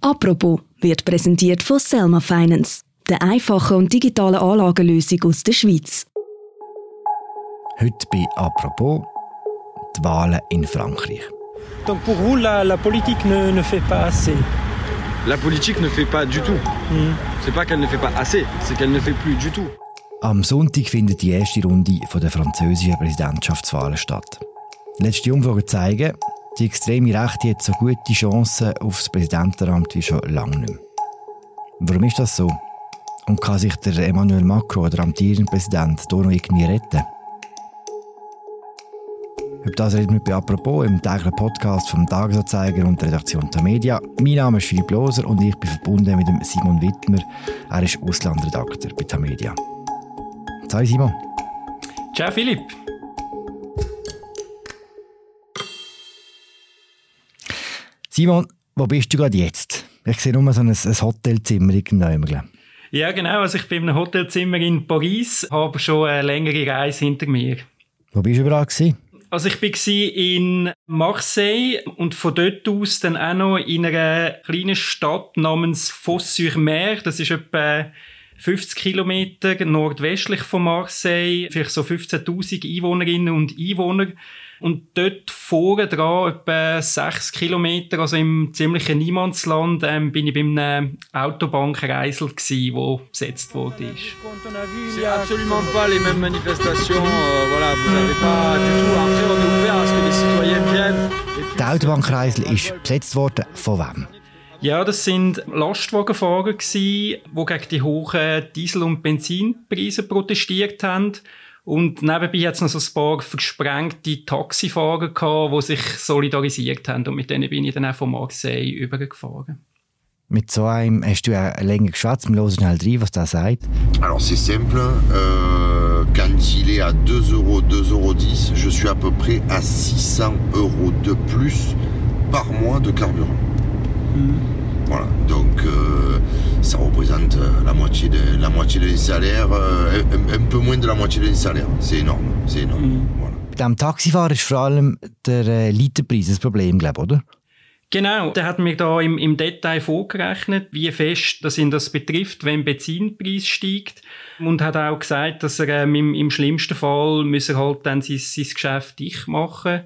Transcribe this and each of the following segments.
Apropos wird präsentiert von Selma Finance, der einfachen und digitalen Anlagenlösung aus der Schweiz. Heute bei Apropos die Wahlen in Frankreich. Donc pour vous, la, la politique ne, ne, fait pas assez La politique ne fait pas du tout. Mm. C'est pas qu'elle ne fait pas assez, c'est qu'elle ne fait plus du tout. Am Sonntag findet die erste Runde der französischen Präsidentschaftswahlen statt. Letzte Umfragen zeigen, die extreme Rechte hat so gute Chancen auf das Präsidentenamt wie schon lange nicht mehr. Warum ist das so? Und kann sich der Emmanuel Macron, der amtierende Präsident, hier noch irgendwie retten? Über das reden wir bei «Apropos» im täglichen Podcast vom Tagesanzeiger und der Redaktion der Media. Mein Name ist Philipp Loser und ich bin verbunden mit Simon Wittmer. Er ist Auslandredakteur bei Tamedia. Ciao Simon. Ciao Philipp. Simon, wo bist du gerade jetzt? Ich sehe nur so ein, ein Hotelzimmer irgendwo. Ja, genau. Also ich bin in einem Hotelzimmer in Paris, habe schon eine längere Reise hinter mir. Wo bist du überall gewesen? Also ich war in Marseille und von dort aus dann auch noch in einer kleinen Stadt namens Fos-sur-Mer. Das ist etwa 50 Kilometer nordwestlich von Marseille, vielleicht so 15.000 Einwohnerinnen und Einwohner. Und dort vorne dran, etwa 6 Kilometer, also im ziemlichen Niemandsland, ähm, bin ich bei einem Autobahnkreisel gsi, wo besetzt wurde. C'est absolument pas les mêmes manifestations. Euh, voilà, vous n'avez pas du tout. Après, on est ouvert à ce que les citoyens viennent. Der Autobahnkreisel ist besetzt worden von wem? Ja, das sind Lastwagenfahrer gsi, die gegen die hohen Diesel- und Benzinpreise protestiert haben. Und nebenbei hat es noch so ein paar versprengte Taxifahrer gehabt, die sich solidarisiert haben. Und mit denen bin ich dann auch von Marseille übergefahren. Mit so einem hast du ja länger geschwätzt. Wir hören schnell rein, was der sagt. Alors c'est simple. Euh, quand il est à 2 euros, 2 euros 10, je suis à peu près à 600 euros de plus par mois de carburant. Mm. Voilà. Donc euh, ça représente la moitié, de, la moitié des salaires, euh, un, un, peu moins de la moitié des salaires. C'est énorme. C'est énorme. Mhm. Voilà. Bei dem Taxifahrer ist vor allem der äh, Literpreis das Problem, glaube oder? Genau, der hat mir da im, im Detail vorgerechnet, wie fest das ihn das betrifft, wenn der Benzinpreis steigt. Und hat auch gesagt, dass er ähm, im, im schlimmsten Fall müsse halt dann sein, sein Geschäft dicht machen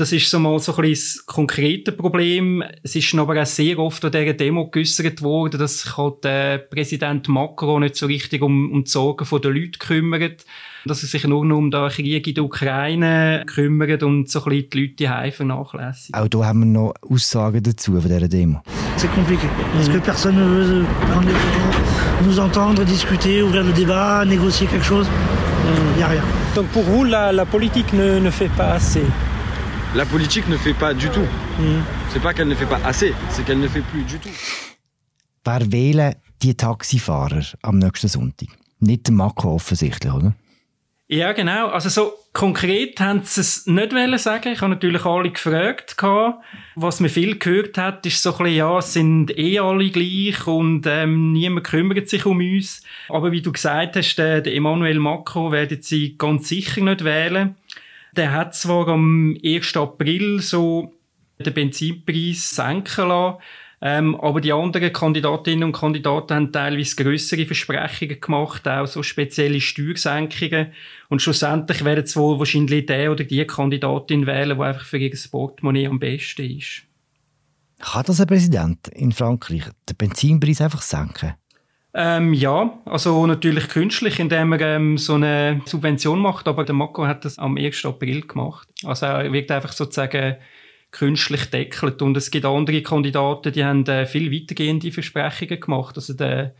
das ist so mal so ein bisschen das konkrete Problem. Es ist aber auch sehr oft an dieser Demo geäussert worden, dass sich halt der Präsident Macron nicht so richtig um, um die Sorgen der Leute kümmert. Dass er sich nur noch um den Krieg in der Ukraine kümmert und so ein bisschen die Leute die vernachlässigt. Auch hier haben wir noch Aussagen dazu von dieser Demo. C'est compliqué, parce que personne ne veut prendre nous entendre, discuter, ouvrir le débat, négocier quelque chose. Il n'y a rien. Donc pour vous, la, la politique ne, ne fait pas assez La politique ne fait pas du tout. C'est pas qu'elle ne fait pas assez, c'est qu'elle ne fait plus du tout. Wer wählen die Taxifahrer am nächsten Sonntag? Nicht der Macron offensichtlich, oder? Ja, genau. Also so konkret haben sie es nicht wollen sagen. Ich habe natürlich alle gefragt. Was man viel gehört hat, ist so ein bisschen, ja, es sind eh alle gleich und ähm, niemand kümmert sich um uns. Aber wie du gesagt hast, der, der Emmanuel Macron werden sie ganz sicher nicht wählen. Der hat zwar am 1. April so den Benzinpreis senken lassen, ähm, aber die anderen Kandidatinnen und Kandidaten haben teilweise größere Versprechungen gemacht, auch so spezielle Steuersenkungen. Und schlussendlich werden sie wohl wahrscheinlich der oder die Kandidatin wählen, die einfach für ihr Portemonnaie am besten ist. Kann das ein Präsident in Frankreich den Benzinpreis einfach senken? Ähm, ja, also natürlich künstlich, indem er ähm, so eine Subvention macht, aber der Macron hat das am 1. April gemacht. Also er wird einfach sozusagen künstlich deckelt und es gibt andere Kandidaten, die haben äh, viel weitergehende Versprechungen gemacht. Also der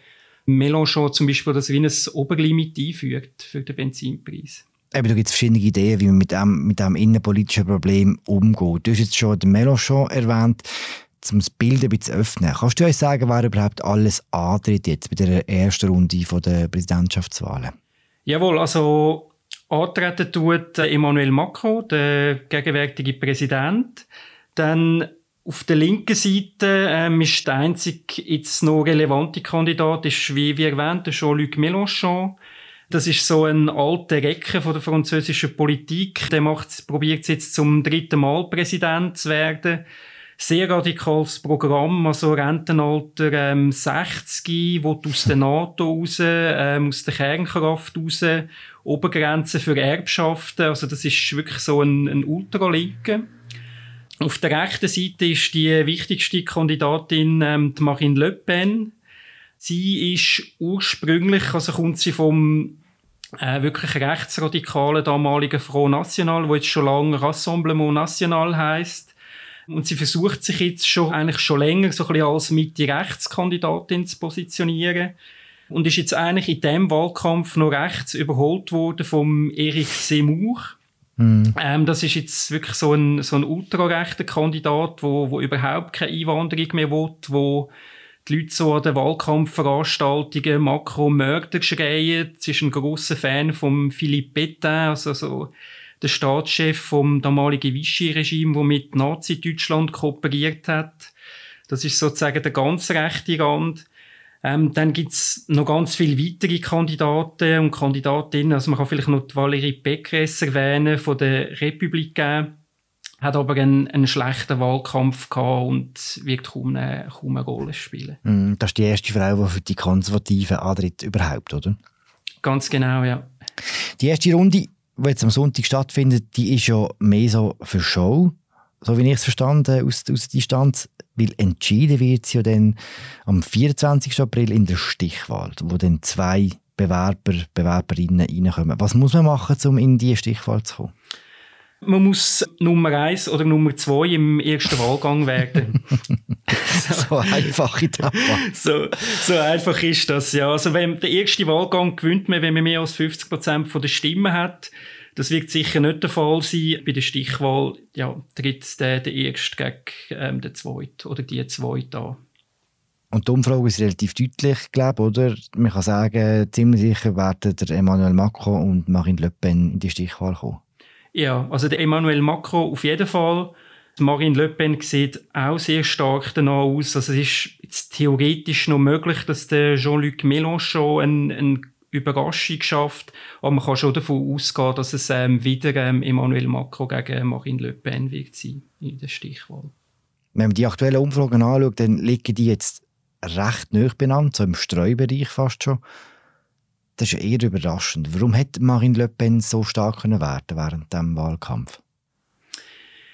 Mélenchon zum Beispiel, dass er ein Oberlimit einfügt für den Benzinpreis. Eben, da gibt es verschiedene Ideen, wie man mit dem, mit dem innenpolitischen Problem umgeht. Du hast jetzt schon den Mélenchon erwähnt um das Bild ein bisschen zu öffnen. Kannst du uns sagen, wer überhaupt alles antritt jetzt bei der ersten Runde der Präsidentschaftswahlen? Jawohl, also antreten tut Emmanuel Macron, der gegenwärtige Präsident. Dann auf der linken Seite ähm, ist der einzige jetzt noch relevante Kandidat, ist wie, wie erwähnt, Jean-Luc Mélenchon. Das ist so ein alter Recke von der französischen Politik. Der macht, probiert jetzt zum dritten Mal Präsident zu werden. Sehr radikales Programm, also Rentenalter ähm, 60, wo aus der NATO raus, ähm, aus der Kernkraft raus, Obergrenze für Erbschaften, also das ist wirklich so ein, ein Ultralinke. Auf der rechten Seite ist die wichtigste Kandidatin ähm, die Marine Le Pen. Sie ist ursprünglich, also kommt sie vom äh, wirklich rechtsradikalen damaligen Front National, wo jetzt schon lange Rassemblement National heißt. Und sie versucht sich jetzt schon, eigentlich schon länger so ein bisschen als Mitte-Rechtskandidatin zu positionieren. Und ist jetzt eigentlich in diesem Wahlkampf noch rechts überholt worden vom Eric Seymour. Mhm. Ähm, das ist jetzt wirklich so ein, so ein ultrarechter Kandidat, wo, wo überhaupt keine Einwanderung mehr will, wo die Leute so an den Wahlkampfveranstaltungen Makro-Mörder schreien. Sie ist ein grosser Fan von Philippe Pétain, also so der Staatschef vom damaligen Vichy-Regime, der mit Nazi-Deutschland kooperiert hat. Das ist sozusagen der ganz rechte Rand. Ähm, dann gibt's noch ganz viele weitere Kandidaten und Kandidatinnen. Also man kann vielleicht noch die Valérie Pécresse erwähnen von der Republik hat aber einen, einen schlechten Wahlkampf gehabt und wird kaum eine, kaum eine Rolle spielen. Mm, das ist die erste Frau, die für die Konservativen antritt überhaupt, oder? Ganz genau, ja. Die erste Runde, die jetzt am Sonntag stattfindet, die ist ja mehr so für Show, so wie ich es verstanden aus, aus der Distanz, weil entschieden wird sie ja dann am 24. April in der Stichwahl, wo dann zwei Bewerber, Bewerberinnen reinkommen. Was muss man machen, um in die Stichwahl zu kommen? Man muss Nummer eins oder Nummer zwei im ersten Wahlgang werden. so einfach in so, so einfach ist das, ja. Also wenn der erste Wahlgang gewinnt man, wenn man mehr als 50 Prozent der Stimmen hat. Das wird sicher nicht der Fall sein. Bei der Stichwahl, ja, tritt der, der Erste gegen ähm, den Zweiten oder die Zweite an. Und die Umfrage ist relativ deutlich, glaube oder? Man kann sagen, ziemlich sicher werden der Emmanuel Macron und Marine Le Pen in die Stichwahl kommen. Ja, also der Emmanuel Macron auf jeden Fall. Marine Le Pen sieht auch sehr stark danach aus. Also es ist jetzt theoretisch noch möglich, dass der Jean-Luc Mélenchon eine, eine Überraschung schafft. Aber man kann schon davon ausgehen, dass es ähm, wieder ähm, Emmanuel Macron gegen Marine Le Pen wird sein in der Stichwahl. Wenn man die aktuellen Umfragen anschaut, dann liegen die jetzt recht nah benannt, so im Streubereich fast schon. Das ist eher überraschend. Warum hätte Marine Le Pen so stark werden während dem Wahlkampf?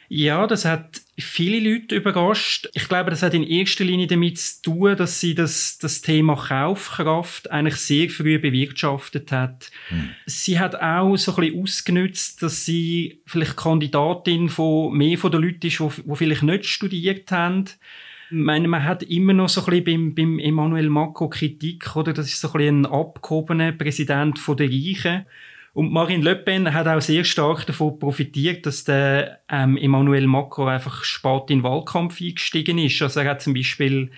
Ja, das hat viele Leute überrascht. Ich glaube, das hat in erster Linie damit zu tun, dass sie das, das Thema Kaufkraft eigentlich sehr früh bewirtschaftet hat. Hm. Sie hat auch so ein bisschen ausgenutzt, dass sie vielleicht Kandidatin von mehr von den Leuten ist, die, die vielleicht nicht studiert haben meine, man hat immer noch so ein bisschen beim, beim Emmanuel Macron Kritik, oder? Das ist so ein bisschen ein abgehobener Präsident von der Reichen. Und Marine Le Pen hat auch sehr stark davon profitiert, dass der ähm, Emmanuel Macron einfach spät in den Wahlkampf eingestiegen ist. Also er hat zum Beispiel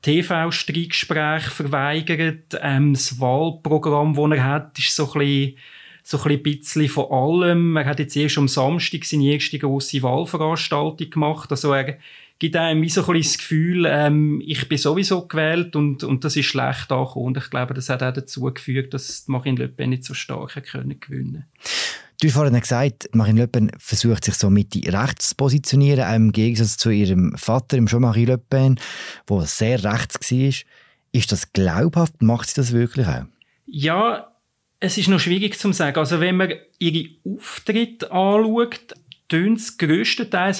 TV-Streitgespräche verweigert. Ähm, das Wahlprogramm, das er hat, ist so ein bisschen so ein bisschen von allem. Er hat jetzt erst am Samstag seine erste grosse Wahlveranstaltung gemacht. Also er gibt einem so ein das Gefühl, ähm, ich bin sowieso gewählt und, und das ist schlecht angekommen. Und ich glaube, das hat auch dazu geführt, dass Marine Le Pen nicht so stark können gewinnen Du hast vorhin gesagt, Marine Le Pen versucht sich so Mitte rechts zu positionieren, auch im Gegensatz zu ihrem Vater, im Jean-Marie Le Pen, der sehr rechts war. Ist das glaubhaft? Macht sie das wirklich auch? Ja, es ist noch schwierig zu sagen. Also wenn man ihre Auftritte anschaut, tönt es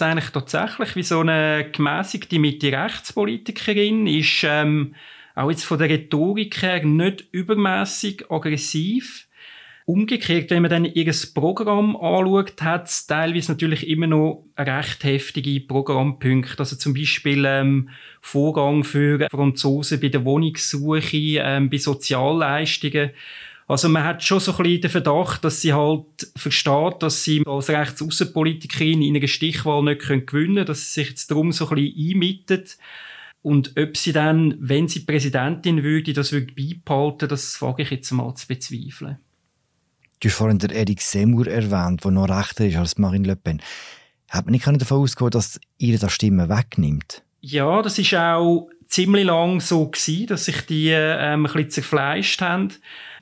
eigentlich tatsächlich wie so eine gemäßigte Mitte-Rechtspolitikerin, ist ähm, auch jetzt von der Rhetorik her nicht übermäßig aggressiv. Umgekehrt, wenn man dann ihr Programm anschaut, hat es teilweise natürlich immer noch recht heftige Programmpunkte. Also zum Beispiel ähm, Vorgang für Franzosen bei der Wohnungssuche, ähm, bei Sozialleistungen. Also man hat schon so ein bisschen den Verdacht, dass sie halt versteht, dass sie als Rechtsaußenpolitikerin in einer Stichwahl nicht gewinnen können, dass sie sich jetzt darum so ein bisschen einmietet. Und ob sie dann, wenn sie Präsidentin würde, das würde beibehalten, das wage ich jetzt mal zu bezweifeln. Du hast vorhin den Eric Seymour erwähnt, der noch rechter ist als Marine Le Pen. Hat man nicht davon ausgehen dass ihr das Stimmen wegnimmt? Ja, das ist auch ziemlich lang so gewesen, dass sich die ähm, ein bisschen zerfleischt haben.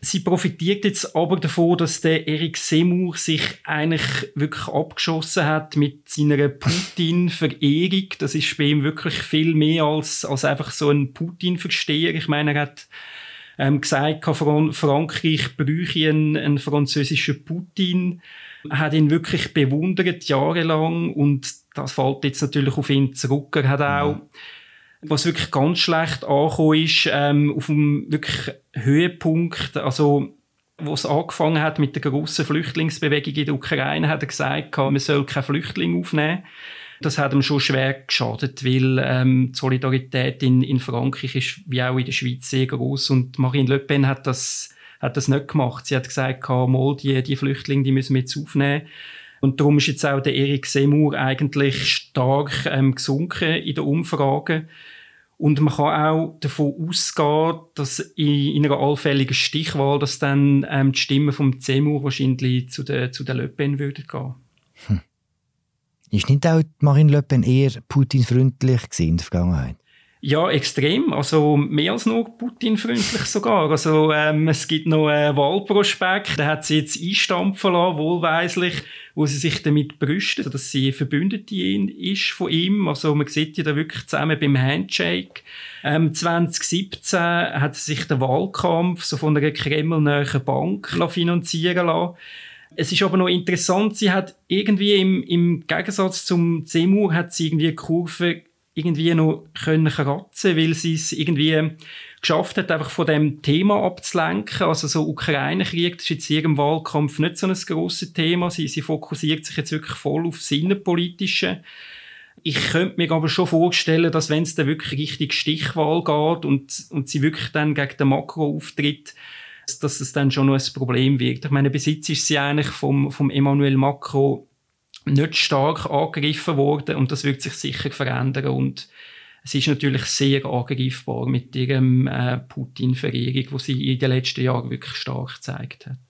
Sie profitiert jetzt aber davon, dass der Eric Seymour sich eigentlich wirklich abgeschossen hat mit seiner Putin-Verehrung. Das ist bei ihm wirklich viel mehr als, als einfach so ein Putin-Versteher. Ich meine, er hat ähm, gesagt, Frankreich bräuchte einen, einen französischen Putin. Er hat ihn wirklich bewundert, jahrelang. Und das fällt jetzt natürlich auf ihn zurück. Er hat auch, was wirklich ganz schlecht angekommen ist, ähm, auf dem wirklich Höhepunkt, also, wo es angefangen hat mit der grossen Flüchtlingsbewegung in der Ukraine, hat er gesagt, man soll keine Flüchtlinge aufnehmen. Das hat ihm schon schwer geschadet, weil ähm, die Solidarität in, in Frankreich ist wie auch in der Schweiz sehr groß und Marine Le Pen hat das hat das nicht gemacht. Sie hat gesagt, mal die, die Flüchtlinge, die müssen wir jetzt aufnehmen. Und darum ist jetzt auch der Erik Seymour eigentlich stark ähm, gesunken in den Umfragen. Und man kann auch davon ausgehen, dass in, in einer allfälligen Stichwahl, dass dann ähm, die Stimmen vom Seymour wahrscheinlich zu der, zu der Le Pen würden gehen. Hm. Ist nicht auch Marine Le Pen eher Putin-freundlich in der Vergangenheit? Ja, extrem. Also mehr als nur Putin-freundlich sogar. Also ähm, es gibt noch einen Wahlprospekt, der hat sie jetzt einstampfen lassen, wohlweislich, wo sie sich damit brüstet, dass sie Verbündete ist von ihm. Also man sieht ja da wirklich zusammen beim Handshake. Ähm, 2017 hat sie sich den Wahlkampf so von einer kremlnähen Bank finanzieren lassen. Es ist aber noch interessant, sie hat irgendwie im, im Gegensatz zum Zemur hat sie irgendwie Kurve irgendwie noch können kratzen, weil sie es irgendwie geschafft hat, einfach von dem Thema abzulenken. Also so Ukraine-Krieg, ist jetzt in ihrem Wahlkampf nicht so ein grosses Thema. Sie, sie fokussiert sich jetzt wirklich voll auf das Innenpolitische. Ich könnte mir aber schon vorstellen, dass wenn es dann wirklich richtig Stichwahl geht und, und sie wirklich dann gegen den Makro auftritt, dass es dann schon noch ein Problem wird. Ich meine, Besitz ist sie eigentlich vom, vom Emmanuel Macron nicht stark angegriffen worden und das wird sich sicher verändern und es ist natürlich sehr angreifbar mit ihrem äh, Putin-Verehrung, die sie in den letzten Jahren wirklich stark gezeigt hat.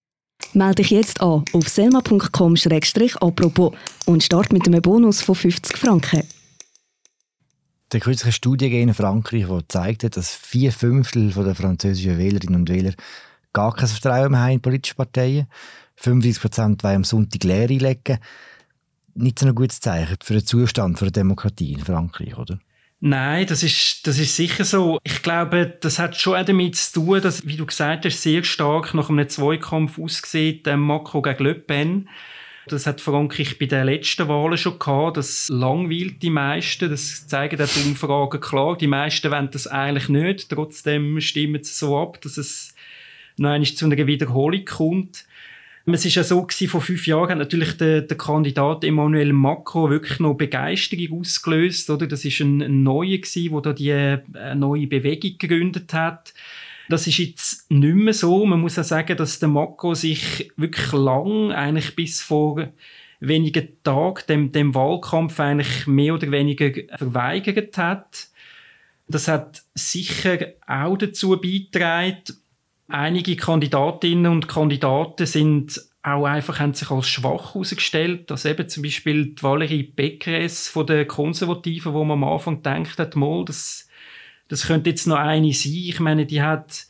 Melde dich jetzt an auf selma.com-apropos und start mit einem Bonus von 50 Franken. Der kürzliche Studie in Frankreich, die zeigt, dass vier Fünftel der französischen Wählerinnen und Wähler gar kein Vertrauen mehr haben in politische Parteien. 35 Prozent wollen am Sonntag leer einlegen. Nicht so ein gutes Zeichen für den Zustand der Demokratie in Frankreich, oder? Nein, das ist, das ist sicher so. Ich glaube, das hat schon auch damit zu tun, dass, wie du gesagt hast, sehr stark nach einem Zweikampf aussieht, der Macron gegen Le Pen. Das hat Frankreich bei den letzten Wahlen schon gehabt. Das langweilt die meisten. Das zeigen auch die Umfragen klar. Die meisten wollen das eigentlich nicht. Trotzdem stimmen sie so ab, dass es noch einmal zu einer Wiederholung kommt. Es ist ja so gewesen, vor fünf Jahren hat natürlich der, der Kandidat Emmanuel Macron wirklich noch Begeisterung ausgelöst, oder? Das ist ein, ein Neuer gewesen, der da die äh, neue Bewegung gegründet hat. Das ist jetzt nicht mehr so. Man muss auch sagen, dass der Macron sich wirklich lang, eigentlich bis vor wenigen Tagen, dem, dem Wahlkampf eigentlich mehr oder weniger verweigert hat. Das hat sicher auch dazu beigetragen, Einige Kandidatinnen und Kandidaten sind auch einfach haben sich als schwach herausgestellt, dass eben zum Beispiel die Valerie Beckeres von den Konservativen, wo man am Anfang gedacht hat, mal, das, das könnte jetzt noch eine sein. Ich meine, die hat,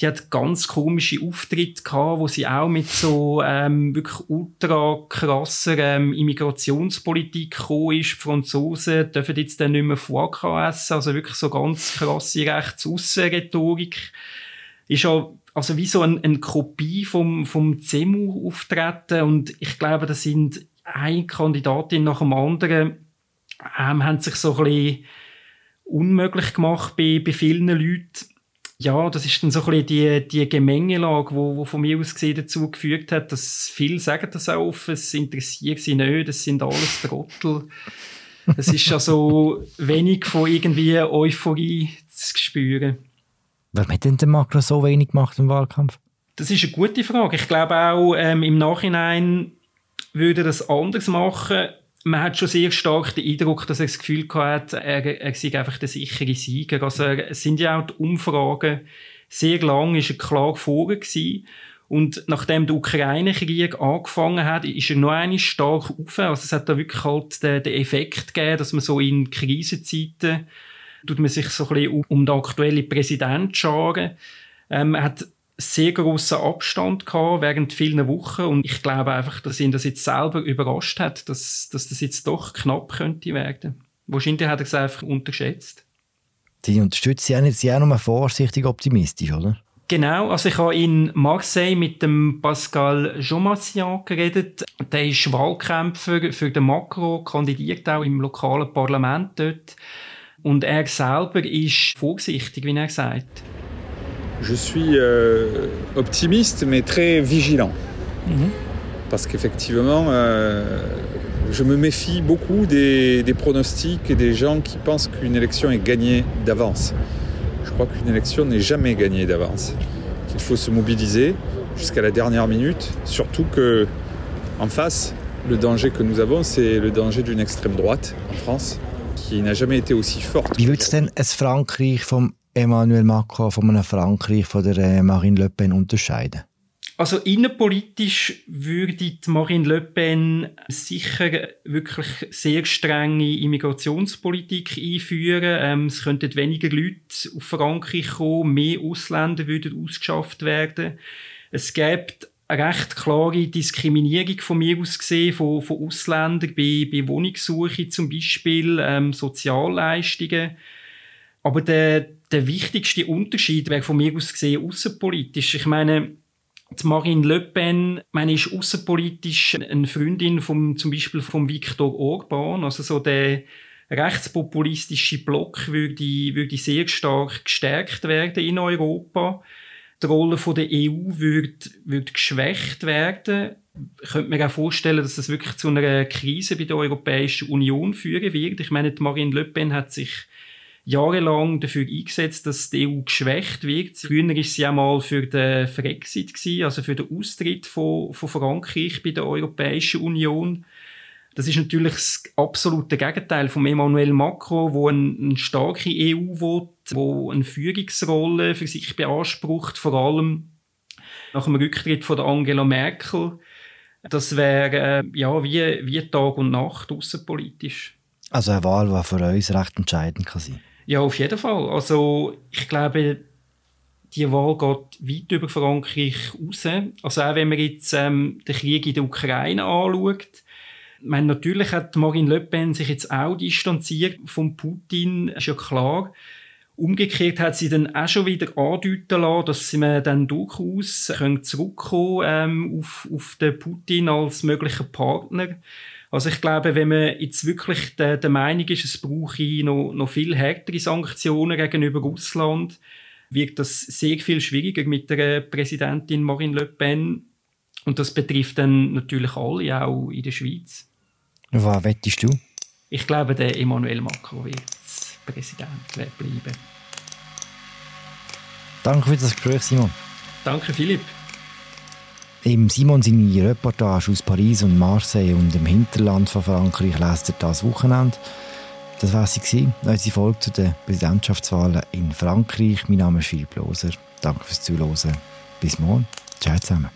die hat ganz komische Auftritte gehabt, wo sie auch mit so ähm, wirklich ultra krasser ähm, Immigrationspolitik gekommen ist. Die Franzosen dürfen jetzt dann nicht mehr Foie essen, also wirklich so ganz krasse Rechtsaussen-Rhetorik ist ja also wie so eine, eine Kopie vom, vom CEMU auftreten und ich glaube, das sind eine Kandidatin nach dem anderen ähm, haben sich so ein bisschen unmöglich gemacht bei, bei vielen Leuten. ja, das ist dann so ein bisschen die, die Gemengelage, wo, wo von mir aus gesehen dazu geführt hat, dass viele sagen das auch offen, es interessiert sie nicht, das sind alles Trottel. Es ist also wenig von irgendwie Euphorie zu spüren. Warum hat denn der Macron so wenig gemacht im Wahlkampf? Das ist eine gute Frage. Ich glaube auch, ähm, im Nachhinein würde er das anders machen. Man hat schon sehr stark den Eindruck, dass er das Gefühl hatte, er, er sei einfach der sichere Sieger. Also es sind ja auch die Umfragen sehr lang ist er klar vorne gewesen. Und nachdem der Ukraine-Krieg angefangen hat, ist er noch einmal stark auf. Also es hat da wirklich halt den, den Effekt gegeben, dass man so in Krisenzeiten tut man sich so ein bisschen um den aktuellen Präsident scharen. Ähm, er hat sehr großen Abstand gehabt während vielen Wochen und ich glaube einfach, dass ihn das jetzt selber überrascht hat, dass, dass das jetzt doch knapp könnte werden. Wahrscheinlich hat er es einfach unterschätzt. Sie unterstützen ja nicht, Sie auch nur vorsichtig optimistisch, oder? Genau, also ich habe in Marseille mit dem Pascal Jomassian geredet. Der ist Wahlkämpfer für den Macron, kandidiert auch im lokalen Parlament dort. Und er selber ist vorsichtig, wie er sagt. Je suis euh, optimiste mais très vigilant. Mhm. Parce qu'effectivement, euh, je me méfie beaucoup des, des, pronostics et des gens qui pensent qu'une élection est gagnée d'avance. Je crois qu'une élection n'est jamais gagnée d'avance. Qu'il faut se mobiliser jusqu'à la dernière minute, surtout que en face, le danger que nous avons, c'est le danger d'une extrême droite en France. Wie würdest du denn ein Frankreich von Emmanuel Macron von einem Frankreich von der äh, Marine Le Pen unterscheiden? Also innenpolitisch würde Marine Le Pen sicher wirklich sehr strenge Immigrationspolitik einführen. Ähm, es könnten weniger Leute auf Frankreich kommen, mehr Ausländer würden ausgeschafft werden. Es gibt eine recht klare Diskriminierung von mir aus gesehen, von, von Ausländern bei, bei Wohnungssuche zum Beispiel, ähm, Sozialleistungen. Aber der, der wichtigste Unterschied wäre von mir aus gesehen außenpolitisch. Ich meine, die Marine Le Pen, meine, ist außenpolitisch eine Freundin vom, zum Beispiel von Viktor Orban, also so der rechtspopulistische Block würde, würde sehr stark gestärkt werden in Europa die Rolle der EU wird, wird geschwächt werden. Ich könnte mir auch vorstellen, dass das wirklich zu einer Krise bei der Europäischen Union führen wird. Ich meine, Marine Le Pen hat sich jahrelang dafür eingesetzt, dass die EU geschwächt wird. Früher war sie einmal für den Brexit, also für den Austritt von, von Frankreich bei der Europäischen Union. Das ist natürlich das absolute Gegenteil von Emmanuel Macron, wo eine, eine starke EU will, wo eine Führungsrolle für sich beansprucht, vor allem nach dem Rücktritt von Angela Merkel. Das wäre äh, ja wie, wie Tag und Nacht außenpolitisch. Also eine Wahl, die für uns recht entscheidend kann sein. Ja, auf jeden Fall. Also ich glaube, die Wahl geht weit über Frankreich raus. Also auch wenn man jetzt ähm, den Krieg in der Ukraine anschaut, ich meine, natürlich hat Marine Le Pen sich jetzt auch distanziert von Putin, ist ja klar. Umgekehrt hat sie dann auch schon wieder andeuten lassen, dass sie dann durchaus zurückkommen ähm, auf, auf den Putin als möglichen Partner. Also ich glaube, wenn man jetzt wirklich der, der Meinung ist, es brauche noch, noch viel härtere Sanktionen gegenüber Russland, wird das sehr viel schwieriger mit der Präsidentin Marine Le Pen. Und das betrifft dann natürlich alle, auch in der Schweiz. Was wettest du? Ich glaube, der Emmanuel Macron wird Präsident bleiben. Danke für das Gespräch, Simon. Danke, Philipp. Im Simon seine Reportage aus Paris und Marseille und im Hinterland von Frankreich lässt er das Wochenende. Das war sie, unsere Folge zu den Präsidentschaftswahlen in Frankreich. Mein Name ist Philipp Loser. Danke fürs Zuhören. Bis morgen. Ciao zusammen.